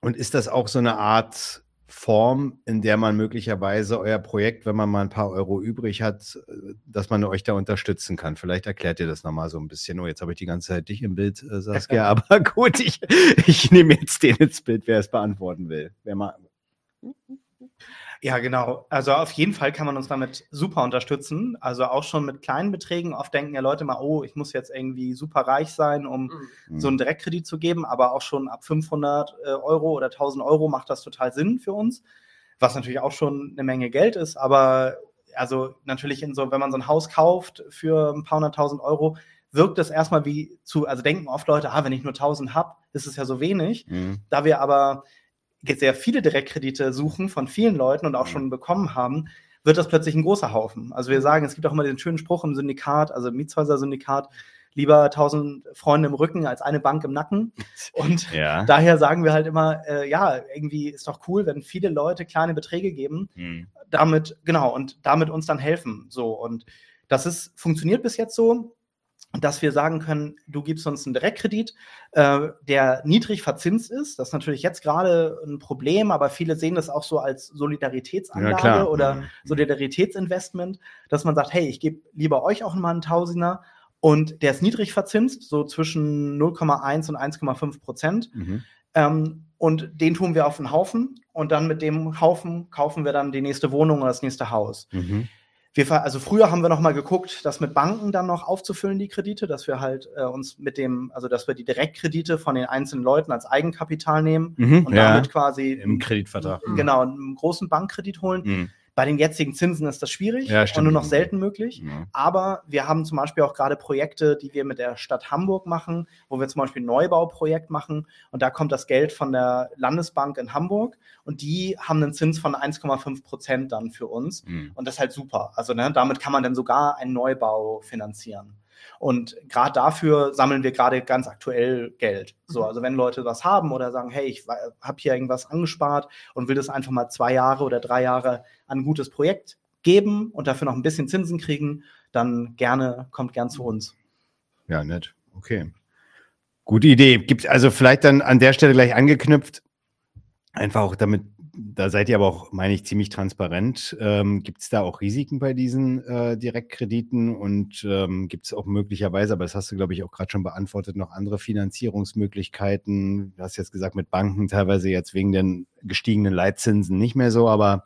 Und ist das auch so eine Art Form, in der man möglicherweise euer Projekt, wenn man mal ein paar Euro übrig hat, dass man euch da unterstützen kann. Vielleicht erklärt ihr das nochmal so ein bisschen. Oh, jetzt habe ich die ganze Zeit dich im Bild, äh, Saskia, aber gut, ich, ich nehme jetzt den ins Bild, wer es beantworten will. Wer mal. Ja, genau. Also auf jeden Fall kann man uns damit super unterstützen. Also auch schon mit kleinen Beträgen. Oft denken ja Leute mal, oh, ich muss jetzt irgendwie super reich sein, um mhm. so einen Direktkredit zu geben. Aber auch schon ab 500 äh, Euro oder 1000 Euro macht das total Sinn für uns. Was natürlich auch schon eine Menge Geld ist. Aber also natürlich in so, wenn man so ein Haus kauft für ein paar hunderttausend Euro, wirkt es erstmal wie zu, also denken oft Leute, ah, wenn ich nur 1000 habe, ist es ja so wenig. Mhm. Da wir aber sehr viele Direktkredite suchen von vielen Leuten und auch schon bekommen haben, wird das plötzlich ein großer Haufen. Also wir sagen, es gibt auch immer den schönen Spruch im Syndikat, also im Mietshäuser-Syndikat, lieber tausend Freunde im Rücken als eine Bank im Nacken. Und ja. daher sagen wir halt immer, äh, ja, irgendwie ist doch cool, wenn viele Leute kleine Beträge geben, hm. damit, genau, und damit uns dann helfen. So, und das ist, funktioniert bis jetzt so dass wir sagen können, du gibst uns einen Direktkredit, äh, der niedrig verzinst ist. Das ist natürlich jetzt gerade ein Problem, aber viele sehen das auch so als Solidaritätsanlage ja, oder mhm. Solidaritätsinvestment, dass man sagt, hey, ich gebe lieber euch auch mal einen Tausender und der ist niedrig verzinst, so zwischen 0,1 und 1,5 Prozent. Mhm. Ähm, und den tun wir auf den Haufen und dann mit dem Haufen kaufen wir dann die nächste Wohnung oder das nächste Haus. Mhm wir, also früher haben wir noch mal geguckt, das mit Banken dann noch aufzufüllen, die Kredite, dass wir halt äh, uns mit dem, also dass wir die Direktkredite von den einzelnen Leuten als Eigenkapital nehmen mhm, und ja, damit quasi im Kreditvertrag genau einen großen Bankkredit holen. Mhm. Bei den jetzigen Zinsen ist das schwierig ja, und nur noch selten möglich. Ja. Aber wir haben zum Beispiel auch gerade Projekte, die wir mit der Stadt Hamburg machen, wo wir zum Beispiel ein Neubauprojekt machen und da kommt das Geld von der Landesbank in Hamburg und die haben einen Zins von 1,5 Prozent dann für uns mhm. und das ist halt super. Also ne, damit kann man dann sogar einen Neubau finanzieren. Und gerade dafür sammeln wir gerade ganz aktuell Geld. So, mhm. also wenn Leute was haben oder sagen, hey, ich habe hier irgendwas angespart und will das einfach mal zwei Jahre oder drei Jahre an ein gutes Projekt geben und dafür noch ein bisschen Zinsen kriegen, dann gerne, kommt gern zu uns. Ja, nett. Okay. Gute Idee. Gibt also vielleicht dann an der Stelle gleich angeknüpft, einfach auch damit da seid ihr aber auch, meine ich, ziemlich transparent. Ähm, gibt es da auch Risiken bei diesen äh, Direktkrediten und ähm, gibt es auch möglicherweise, aber das hast du, glaube ich, auch gerade schon beantwortet, noch andere Finanzierungsmöglichkeiten? Du hast jetzt gesagt, mit Banken teilweise jetzt wegen den gestiegenen Leitzinsen nicht mehr so, aber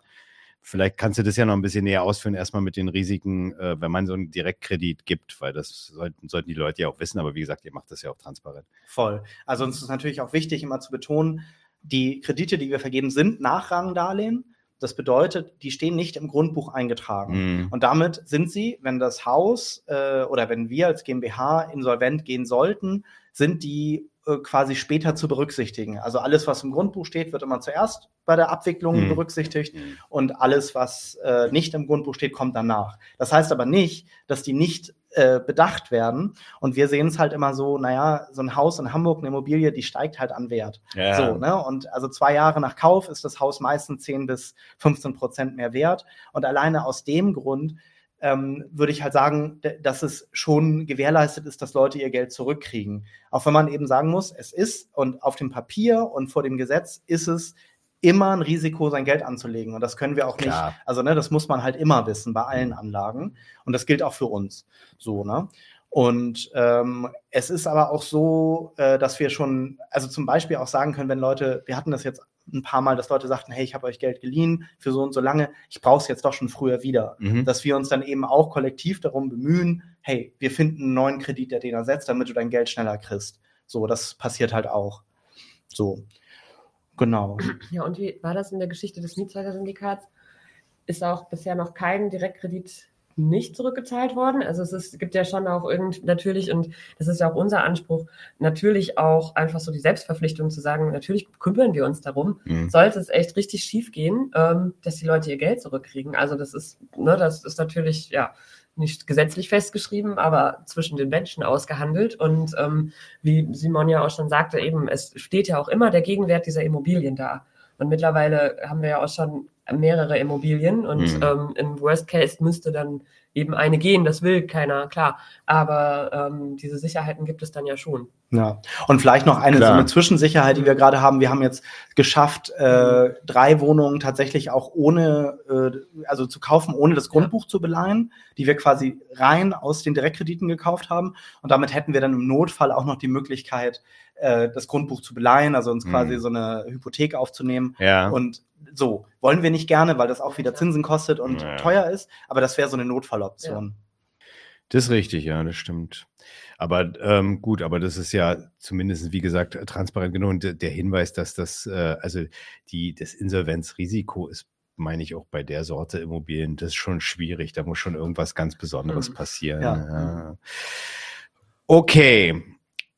vielleicht kannst du das ja noch ein bisschen näher ausführen, erstmal mit den Risiken, äh, wenn man so einen Direktkredit gibt, weil das sollten, sollten die Leute ja auch wissen, aber wie gesagt, ihr macht das ja auch transparent. Voll. Also uns ist natürlich auch wichtig, immer zu betonen, die Kredite, die wir vergeben, sind Nachrangdarlehen. Das bedeutet, die stehen nicht im Grundbuch eingetragen. Mhm. Und damit sind sie, wenn das Haus äh, oder wenn wir als GmbH insolvent gehen sollten, sind die quasi später zu berücksichtigen. Also alles, was im Grundbuch steht, wird immer zuerst bei der Abwicklung mhm. berücksichtigt mhm. und alles, was äh, nicht im Grundbuch steht, kommt danach. Das heißt aber nicht, dass die nicht äh, bedacht werden. Und wir sehen es halt immer so, naja, so ein Haus in Hamburg, eine Immobilie, die steigt halt an Wert. Ja. So, ne? Und also zwei Jahre nach Kauf ist das Haus meistens 10 bis 15 Prozent mehr wert. Und alleine aus dem Grund ähm, würde ich halt sagen, dass es schon gewährleistet ist, dass Leute ihr Geld zurückkriegen. Auch wenn man eben sagen muss, es ist und auf dem Papier und vor dem Gesetz ist es immer ein Risiko, sein Geld anzulegen. Und das können wir auch Klar. nicht. Also, ne, das muss man halt immer wissen bei allen Anlagen. Und das gilt auch für uns. So, ne? Und ähm, es ist aber auch so, äh, dass wir schon, also zum Beispiel auch sagen können, wenn Leute, wir hatten das jetzt ein paar Mal, dass Leute sagten, hey, ich habe euch Geld geliehen für so und so lange, ich brauche es jetzt doch schon früher wieder. Mhm. Dass wir uns dann eben auch kollektiv darum bemühen, hey, wir finden einen neuen Kredit, der den ersetzt, damit du dein Geld schneller kriegst. So, das passiert halt auch. So. Genau. Ja, und wie war das in der Geschichte des Mietshäuser-Syndikats? Ist auch bisher noch kein Direktkredit nicht zurückgezahlt worden. Also es ist, gibt ja schon auch irgend natürlich, und das ist ja auch unser Anspruch, natürlich auch einfach so die Selbstverpflichtung zu sagen, natürlich kümmern wir uns darum, mhm. sollte es echt richtig schief gehen, ähm, dass die Leute ihr Geld zurückkriegen. Also das ist, ne, das ist natürlich, ja, nicht gesetzlich festgeschrieben, aber zwischen den Menschen ausgehandelt. Und ähm, wie Simon ja auch schon sagte, eben, es steht ja auch immer der Gegenwert dieser Immobilien da. Und mittlerweile haben wir ja auch schon mehrere Immobilien und mhm. ähm, im Worst Case müsste dann eben eine gehen, das will keiner, klar. Aber ähm, diese Sicherheiten gibt es dann ja schon. Ja, und vielleicht noch eine, so eine Zwischensicherheit, die wir gerade haben. Wir haben jetzt geschafft, äh, drei Wohnungen tatsächlich auch ohne, äh, also zu kaufen, ohne das Grundbuch ja. zu beleihen, die wir quasi rein aus den Direktkrediten gekauft haben. Und damit hätten wir dann im Notfall auch noch die Möglichkeit, äh, das Grundbuch zu beleihen, also uns mhm. quasi so eine Hypothek aufzunehmen. Ja. Und so, wollen wir nicht gerne, weil das auch wieder Zinsen kostet und ja. teuer ist, aber das wäre so eine Notfalloption. Ja. Das ist richtig, ja, das stimmt. Aber ähm, gut, aber das ist ja zumindest, wie gesagt, transparent genug. Und der Hinweis, dass das, äh, also die, das Insolvenzrisiko ist, meine ich, auch bei der Sorte Immobilien, das ist schon schwierig. Da muss schon irgendwas ganz Besonderes mhm. passieren. Ja. ja. Okay.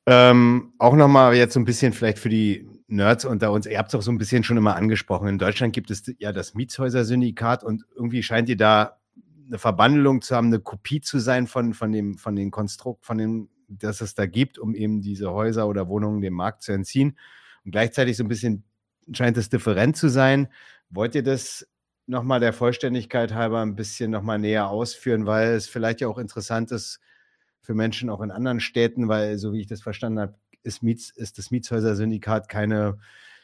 Ähm, auch nochmal jetzt so ein bisschen vielleicht für die Nerds unter uns, ihr habt es auch so ein bisschen schon immer angesprochen. In Deutschland gibt es ja das Mietshäuser-Syndikat und irgendwie scheint ihr da eine Verbandelung zu haben, eine Kopie zu sein von, von dem, von den Konstrukt, von dem, das es da gibt, um eben diese Häuser oder Wohnungen dem Markt zu entziehen. Und gleichzeitig so ein bisschen scheint es different zu sein. Wollt ihr das nochmal der Vollständigkeit halber ein bisschen nochmal näher ausführen, weil es vielleicht ja auch interessant ist für Menschen auch in anderen Städten, weil, so wie ich das verstanden habe, ist, Miets, ist das Mietshäuser-Syndikat keine,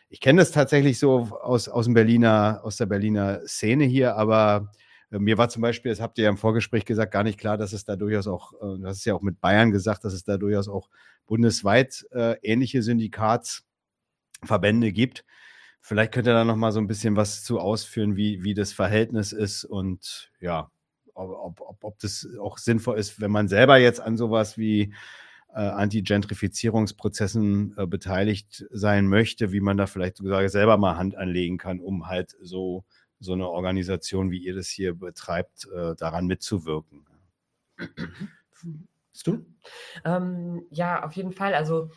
ich kenne das tatsächlich so aus, aus dem Berliner, aus der Berliner Szene hier, aber äh, mir war zum Beispiel, das habt ihr ja im Vorgespräch gesagt, gar nicht klar, dass es da durchaus auch, äh, das ist ja auch mit Bayern gesagt, dass es da durchaus auch bundesweit äh, ähnliche Syndikatsverbände gibt. Vielleicht könnt ihr da noch mal so ein bisschen was zu ausführen, wie, wie das Verhältnis ist und ja, ob, ob, ob das auch sinnvoll ist, wenn man selber jetzt an sowas wie äh, Anti-Gentrifizierungsprozessen äh, beteiligt sein möchte, wie man da vielleicht sogar selber mal Hand anlegen kann, um halt so, so eine Organisation, wie ihr das hier betreibt, äh, daran mitzuwirken. Bist du? Ähm, ja, auf jeden Fall. Also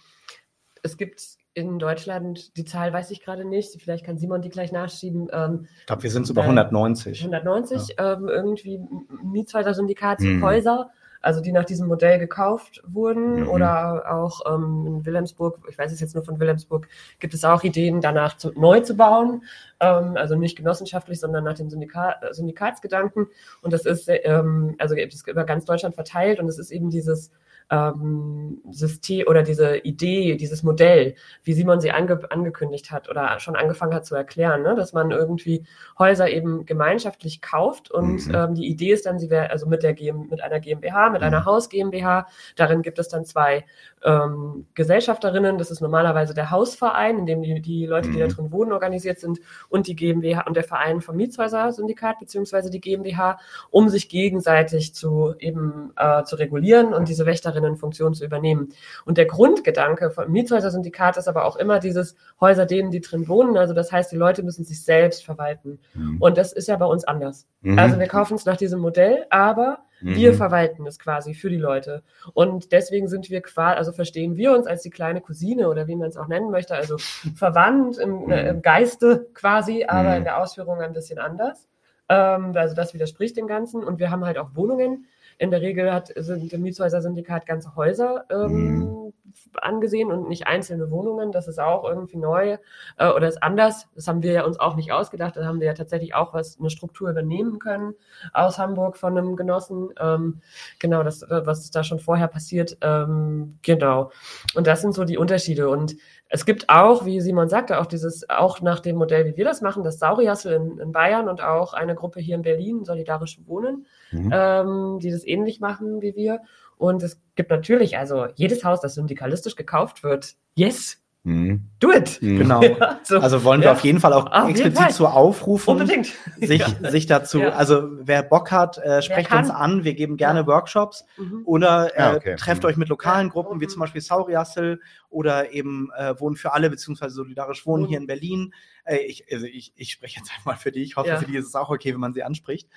es gibt in Deutschland, die Zahl weiß ich gerade nicht, vielleicht kann Simon die gleich nachschieben. Ähm, ich glaube, wir sind über 190. 190 ja. ähm, irgendwie Mietshäuser-Syndikatshäuser. Mhm also die nach diesem Modell gekauft wurden mhm. oder auch ähm, in Wilhelmsburg, ich weiß es jetzt nur von Wilhelmsburg, gibt es auch Ideen, danach zu, neu zu bauen, ähm, also nicht genossenschaftlich, sondern nach dem Syndika Syndikatsgedanken und das ist, ähm, also gibt es über ganz Deutschland verteilt und es ist eben dieses ähm, System oder diese Idee, dieses Modell, wie Simon sie ange angekündigt hat oder schon angefangen hat zu erklären, ne? dass man irgendwie Häuser eben gemeinschaftlich kauft und mhm. ähm, die Idee ist dann, sie wäre also mit der GM, mit einer GmbH, mit mhm. einer Haus GmbH. Darin gibt es dann zwei ähm, Gesellschafterinnen. Das ist normalerweise der Hausverein, in dem die, die Leute, die da mhm. drin wohnen, organisiert sind und die GmbH und der Verein vom Mietshäuser-Syndikat beziehungsweise die GmbH, um sich gegenseitig zu eben äh, zu regulieren und diese Wächterin Mieterinnenfunktion zu übernehmen. Und der Grundgedanke von Mietshäuser-Syndikat ist aber auch immer dieses Häuser denen, die drin wohnen. Also das heißt, die Leute müssen sich selbst verwalten. Mhm. Und das ist ja bei uns anders. Mhm. Also wir kaufen es nach diesem Modell, aber mhm. wir verwalten es quasi für die Leute. Und deswegen sind wir quasi, also verstehen wir uns als die kleine Cousine oder wie man es auch nennen möchte, also verwandt im, äh, im Geiste quasi, aber mhm. in der Ausführung ein bisschen anders. Ähm, also das widerspricht dem Ganzen. Und wir haben halt auch Wohnungen. In der Regel hat, sind im Mietshäuser-Syndikat ganze Häuser ähm, mhm. angesehen und nicht einzelne Wohnungen. Das ist auch irgendwie neu äh, oder ist anders. Das haben wir ja uns auch nicht ausgedacht. Da haben wir ja tatsächlich auch was, eine Struktur übernehmen können aus Hamburg von einem Genossen. Ähm, genau, das, was da schon vorher passiert. Ähm, genau. Und das sind so die Unterschiede. Und es gibt auch, wie Simon sagte, auch dieses, auch nach dem Modell, wie wir das machen, das Sauriassel in, in Bayern und auch eine Gruppe hier in Berlin, Solidarisch Wohnen, mhm. ähm, die das ähnlich machen wie wir. Und es gibt natürlich, also jedes Haus, das syndikalistisch gekauft wird, yes, Mhm. Do it! Mhm. Genau. Ja, so. Also wollen wir ja. auf jeden Fall auch auf explizit zu aufrufen, Unbedingt. Sich, ja. sich dazu, also wer Bock hat, äh, sprecht uns an, wir geben gerne Workshops mhm. oder äh, okay. trefft mhm. euch mit lokalen Gruppen, wie zum Beispiel Sauriassel oder eben äh, Wohnen für alle, beziehungsweise solidarisch Wohnen hier in Berlin. Äh, ich, also ich, ich spreche jetzt einmal für die, ich hoffe, für die ist es auch okay, wenn man sie anspricht.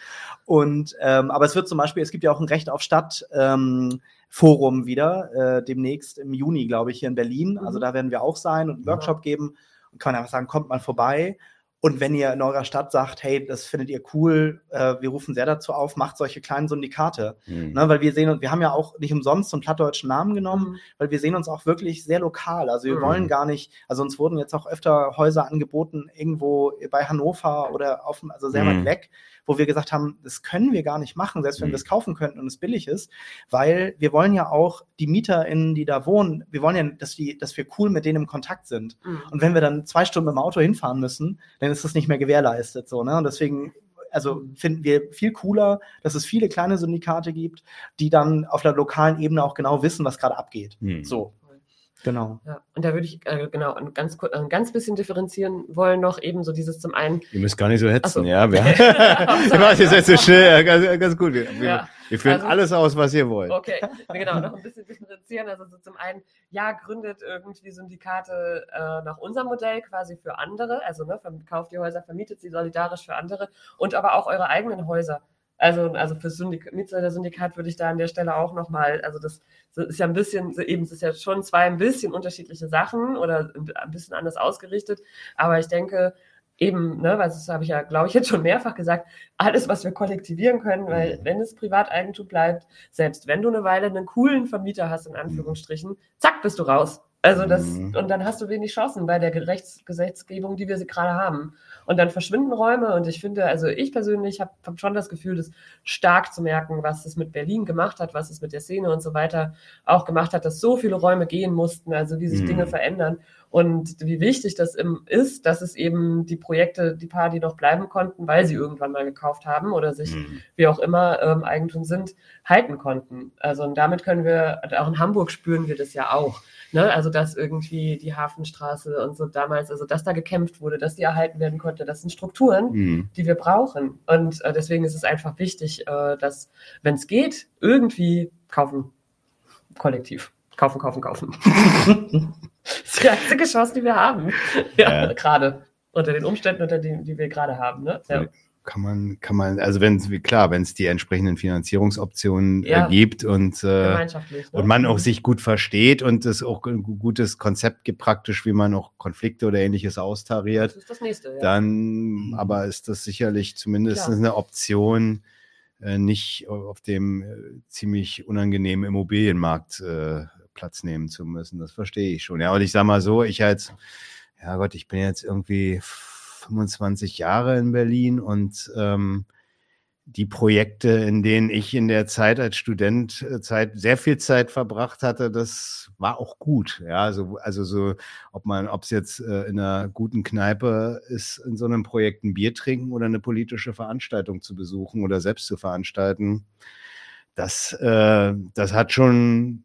Und ähm, aber es wird zum Beispiel, es gibt ja auch ein Recht auf Stadt. Ähm, Forum wieder, äh, demnächst im Juni, glaube ich, hier in Berlin. Also mhm. da werden wir auch sein und einen Workshop geben und kann einfach sagen, kommt mal vorbei. Und wenn ihr in eurer Stadt sagt, hey, das findet ihr cool, äh, wir rufen sehr dazu auf, macht solche kleinen Syndikate. Mhm. Ne, weil wir sehen, wir haben ja auch nicht umsonst so einen plattdeutschen Namen genommen, mhm. weil wir sehen uns auch wirklich sehr lokal. Also wir mhm. wollen gar nicht, also uns wurden jetzt auch öfter Häuser angeboten, irgendwo bei Hannover oder auf, also sehr weit mhm. weg wo wir gesagt haben, das können wir gar nicht machen, selbst wenn mhm. wir es kaufen könnten und es billig ist, weil wir wollen ja auch die MieterInnen, die da wohnen, wir wollen ja, dass, die, dass wir cool mit denen im Kontakt sind. Mhm. Und wenn wir dann zwei Stunden im Auto hinfahren müssen, dann ist das nicht mehr gewährleistet. So, ne? Und deswegen also finden wir viel cooler, dass es viele kleine Syndikate gibt, die dann auf der lokalen Ebene auch genau wissen, was gerade abgeht. Hm. So. Genau. Ja, und da würde ich äh, genau ein ganz, ein ganz bisschen differenzieren wollen noch eben so dieses zum einen. Ihr müsst gar nicht so hetzen, so. ja. Wir, ich mache jetzt jetzt so schnell, ganz, ganz gut. Wir, ja. wir führen also, alles aus, was ihr wollt. Okay, genau, noch ein bisschen differenzieren. Also so zum einen, ja, gründet irgendwie Syndikate äh, nach unserem Modell quasi für andere, also ne, kauft die Häuser, vermietet sie solidarisch für andere und aber auch eure eigenen Häuser. Also, also für Syndik Syndikat würde ich da an der Stelle auch nochmal, also das ist ja ein bisschen, eben, es ist ja schon zwei ein bisschen unterschiedliche Sachen oder ein bisschen anders ausgerichtet, aber ich denke, eben, ne, weil das habe ich ja, glaube ich, jetzt schon mehrfach gesagt, alles, was wir kollektivieren können, weil mhm. wenn es Privateigentum bleibt, selbst wenn du eine Weile einen coolen Vermieter hast, in Anführungsstrichen, zack, bist du raus. Also das, mhm. und dann hast du wenig Chancen bei der Rechtsgesetzgebung, die wir sie gerade haben. Und dann verschwinden Räume und ich finde, also ich persönlich habe hab schon das Gefühl, das stark zu merken, was es mit Berlin gemacht hat, was es mit der Szene und so weiter auch gemacht hat, dass so viele Räume gehen mussten, also wie sich mhm. Dinge verändern und wie wichtig das ist, dass es eben die Projekte, die paar, die noch bleiben konnten, weil sie irgendwann mal gekauft haben oder sich, mhm. wie auch immer, ähm, Eigentum sind, halten konnten. Also und damit können wir, auch in Hamburg spüren wir das ja auch. Ne? Also dass irgendwie die Hafenstraße und so damals, also dass da gekämpft wurde, dass die erhalten werden konnte, das sind Strukturen, mhm. die wir brauchen. Und äh, deswegen ist es einfach wichtig, äh, dass, wenn es geht, irgendwie kaufen, kollektiv. Kaufen, kaufen, kaufen. das ist die einzige Chance, die wir haben. Ja, äh. gerade. Unter den Umständen, unter denen, die wir gerade haben. Ne? Ja kann man, kann man, also wenn es, klar, wenn es die entsprechenden Finanzierungsoptionen äh, ja, gibt und, äh, ne? und man auch sich gut versteht und es auch ein gutes Konzept gibt, praktisch, wie man auch Konflikte oder ähnliches austariert, das ist das nächste, ja. dann aber ist das sicherlich zumindest klar. eine Option, äh, nicht auf dem äh, ziemlich unangenehmen Immobilienmarkt äh, Platz nehmen zu müssen. Das verstehe ich schon. Ja, und ich sage mal so, ich als, ja Gott, ich bin jetzt irgendwie 25 Jahre in Berlin und ähm, die Projekte, in denen ich in der Zeit als Student äh, Zeit, sehr viel Zeit verbracht hatte, das war auch gut. Ja, also, also so, ob man, ob es jetzt äh, in einer guten Kneipe ist, in so einem Projekt ein Bier trinken oder eine politische Veranstaltung zu besuchen oder selbst zu veranstalten, das, äh, das hat schon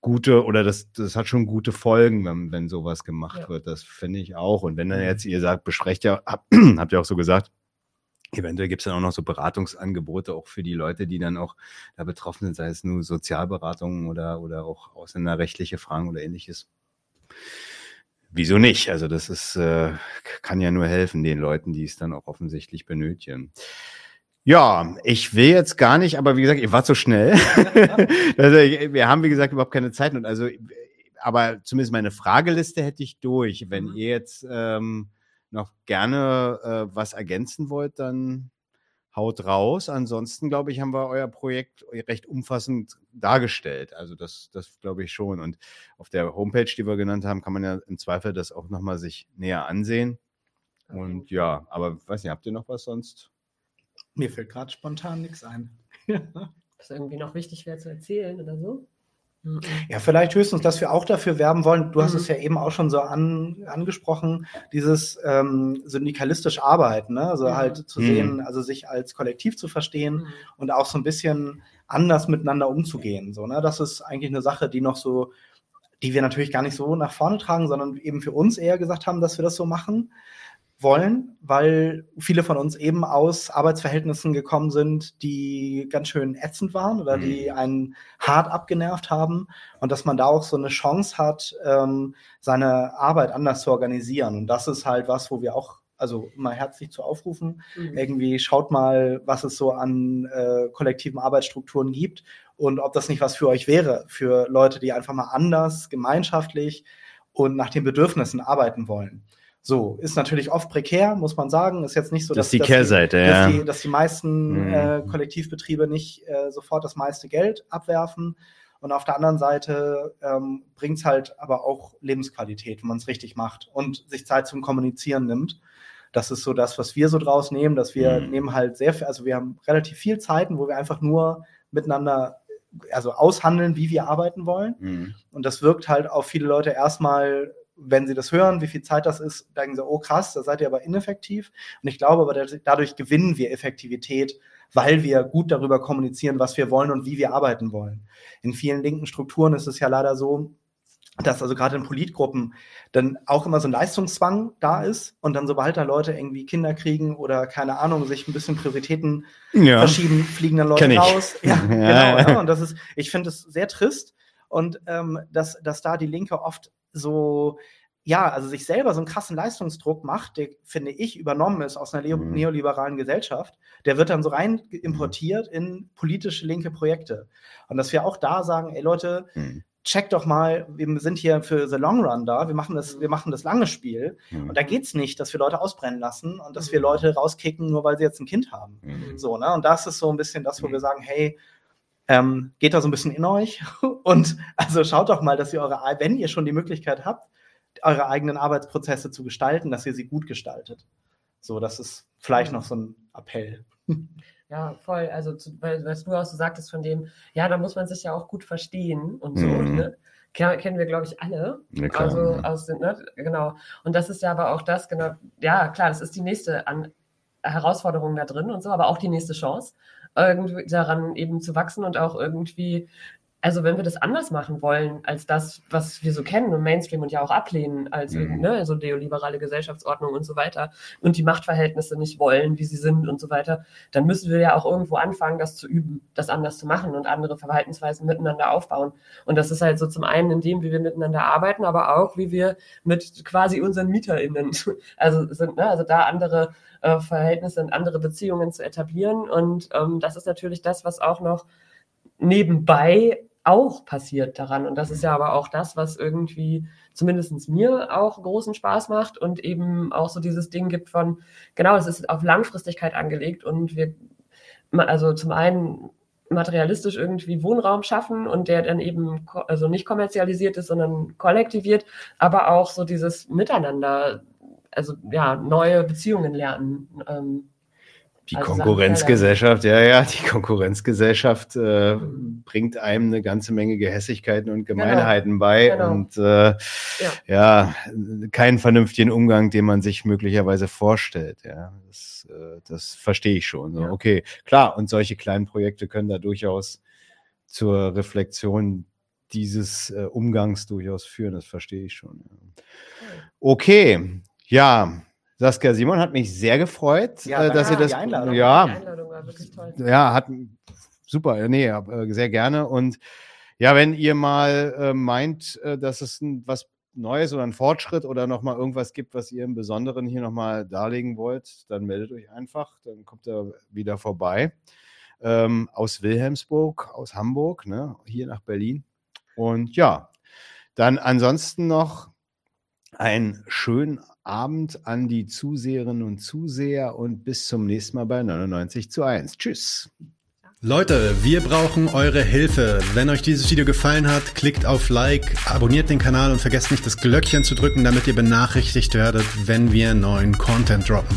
gute oder das, das hat schon gute Folgen, wenn, wenn sowas gemacht ja. wird. Das finde ich auch. Und wenn dann jetzt ihr sagt, besprecht ja, habt ihr auch so gesagt, Eventuell gibt es dann auch noch so Beratungsangebote auch für die Leute, die dann auch da betroffen sind, sei es nur Sozialberatungen oder, oder auch ausländerrechtliche Fragen oder ähnliches. Wieso nicht? Also das ist, äh, kann ja nur helfen den Leuten, die es dann auch offensichtlich benötigen. Ja, ich will jetzt gar nicht, aber wie gesagt, ihr wart so schnell. also, wir haben, wie gesagt, überhaupt keine Zeit. Und also, aber zumindest meine Frageliste hätte ich durch. Wenn mhm. ihr jetzt ähm, noch gerne äh, was ergänzen wollt, dann haut raus. Ansonsten, glaube ich, haben wir euer Projekt recht umfassend dargestellt. Also das, das glaube ich schon. Und auf der Homepage, die wir genannt haben, kann man ja im Zweifel das auch nochmal sich näher ansehen. Und ja, aber weiß nicht, habt ihr noch was sonst? Mir fällt gerade spontan nichts ein. Was irgendwie noch wichtig wäre zu erzählen oder so? Mhm. Ja, vielleicht höchstens, dass wir auch dafür werben wollen. Du hast mhm. es ja eben auch schon so an, angesprochen, dieses ähm, syndikalistische Arbeiten, ne? also mhm. halt zu mhm. sehen, also sich als Kollektiv zu verstehen mhm. und auch so ein bisschen anders miteinander umzugehen. So, ne? Das ist eigentlich eine Sache, die noch so, die wir natürlich gar nicht so nach vorne tragen, sondern eben für uns eher gesagt haben, dass wir das so machen wollen, weil viele von uns eben aus Arbeitsverhältnissen gekommen sind, die ganz schön ätzend waren oder mhm. die einen hart abgenervt haben und dass man da auch so eine Chance hat, ähm, seine Arbeit anders zu organisieren. Und das ist halt was, wo wir auch also mal herzlich zu aufrufen. Mhm. Irgendwie schaut mal, was es so an äh, kollektiven Arbeitsstrukturen gibt und ob das nicht was für euch wäre, für Leute, die einfach mal anders, gemeinschaftlich und nach den Bedürfnissen arbeiten wollen. So, ist natürlich oft prekär, muss man sagen. Ist jetzt nicht so, dass, das die Kehrseite, dass, ja. dass, die, dass die meisten mhm. äh, Kollektivbetriebe nicht äh, sofort das meiste Geld abwerfen. Und auf der anderen Seite ähm, bringt es halt aber auch Lebensqualität, wenn man es richtig macht und sich Zeit zum Kommunizieren nimmt. Das ist so das, was wir so draus nehmen, dass wir mhm. nehmen halt sehr viel, also wir haben relativ viel Zeiten, wo wir einfach nur miteinander also aushandeln, wie wir arbeiten wollen. Mhm. Und das wirkt halt auf viele Leute erstmal wenn sie das hören, wie viel Zeit das ist, denken sie, oh krass, da seid ihr aber ineffektiv. Und ich glaube aber, dadurch gewinnen wir Effektivität, weil wir gut darüber kommunizieren, was wir wollen und wie wir arbeiten wollen. In vielen linken Strukturen ist es ja leider so, dass also gerade in Politgruppen dann auch immer so ein Leistungszwang da ist und dann sobald da Leute irgendwie Kinder kriegen oder keine Ahnung, sich ein bisschen Prioritäten ja. verschieben, fliegen dann Leute raus. Ja, ja, genau. Ja. Und das ist, ich finde es sehr trist und ähm, dass, dass da die Linke oft so, ja, also sich selber so einen krassen Leistungsdruck macht, der, finde ich, übernommen ist aus einer mhm. neoliberalen Gesellschaft, der wird dann so rein importiert in politische linke Projekte. Und dass wir auch da sagen, ey Leute, mhm. check doch mal, wir sind hier für the long run da, wir machen das, wir machen das lange Spiel. Mhm. Und da geht es nicht, dass wir Leute ausbrennen lassen und dass wir mhm. Leute rauskicken, nur weil sie jetzt ein Kind haben. Mhm. So, ne? Und das ist so ein bisschen das, wo mhm. wir sagen, hey, ähm, geht da so ein bisschen in euch und also schaut doch mal, dass ihr eure, wenn ihr schon die Möglichkeit habt, eure eigenen Arbeitsprozesse zu gestalten, dass ihr sie gut gestaltet. So, das ist vielleicht noch so ein Appell. Ja, voll. Also, zu, weil, was du auch so sagtest von dem, ja, da muss man sich ja auch gut verstehen und so. Mhm. Ne? Kennen wir, glaube ich, alle. Ja, klar, also, ja. aus den, ne? genau. Und das ist ja aber auch das, genau, ja, klar, das ist die nächste An Herausforderung da drin und so, aber auch die nächste Chance irgendwie daran eben zu wachsen und auch irgendwie also wenn wir das anders machen wollen als das, was wir so kennen im Mainstream und ja auch ablehnen, als mhm. ne, so neoliberale Gesellschaftsordnung und so weiter und die Machtverhältnisse nicht wollen, wie sie sind und so weiter, dann müssen wir ja auch irgendwo anfangen, das zu üben, das anders zu machen und andere Verhaltensweisen miteinander aufbauen. Und das ist halt so zum einen in dem, wie wir miteinander arbeiten, aber auch wie wir mit quasi unseren MieterInnen, also sind, ne, also da andere äh, Verhältnisse und andere Beziehungen zu etablieren. Und ähm, das ist natürlich das, was auch noch nebenbei auch passiert daran. Und das ist ja aber auch das, was irgendwie zumindest mir auch großen Spaß macht und eben auch so dieses Ding gibt von, genau, es ist auf Langfristigkeit angelegt und wir, also zum einen materialistisch irgendwie Wohnraum schaffen und der dann eben also nicht kommerzialisiert ist, sondern kollektiviert, aber auch so dieses Miteinander also ja, neue Beziehungen lernen. Ähm, die also Konkurrenzgesellschaft, ja, ja, die Konkurrenzgesellschaft äh, bringt einem eine ganze Menge Gehässigkeiten und genau. Gemeinheiten genau. bei genau. und äh, ja. ja. keinen vernünftigen Umgang, den man sich möglicherweise vorstellt. Ja, das, äh, das verstehe ich schon. So. Ja. Okay, klar, und solche kleinen Projekte können da durchaus zur Reflexion dieses äh, Umgangs durchaus führen, das verstehe ich schon. Ja. Okay, ja, Saskia Simon hat mich sehr gefreut, ja, äh, dass ihr das. Die Einladung. Ja, die Einladung war wirklich toll. Ja, hat super, nee, äh, sehr gerne. Und ja, wenn ihr mal äh, meint, äh, dass es ein, was Neues oder ein Fortschritt oder nochmal irgendwas gibt, was ihr im Besonderen hier nochmal darlegen wollt, dann meldet euch einfach, dann kommt er wieder vorbei. Ähm, aus Wilhelmsburg, aus Hamburg, ne, hier nach Berlin. Und ja, dann ansonsten noch einen schönen Abend an die Zuseherinnen und Zuseher und bis zum nächsten Mal bei 99 zu 1. Tschüss. Leute, wir brauchen eure Hilfe. Wenn euch dieses Video gefallen hat, klickt auf Like, abonniert den Kanal und vergesst nicht das Glöckchen zu drücken, damit ihr benachrichtigt werdet, wenn wir neuen Content droppen.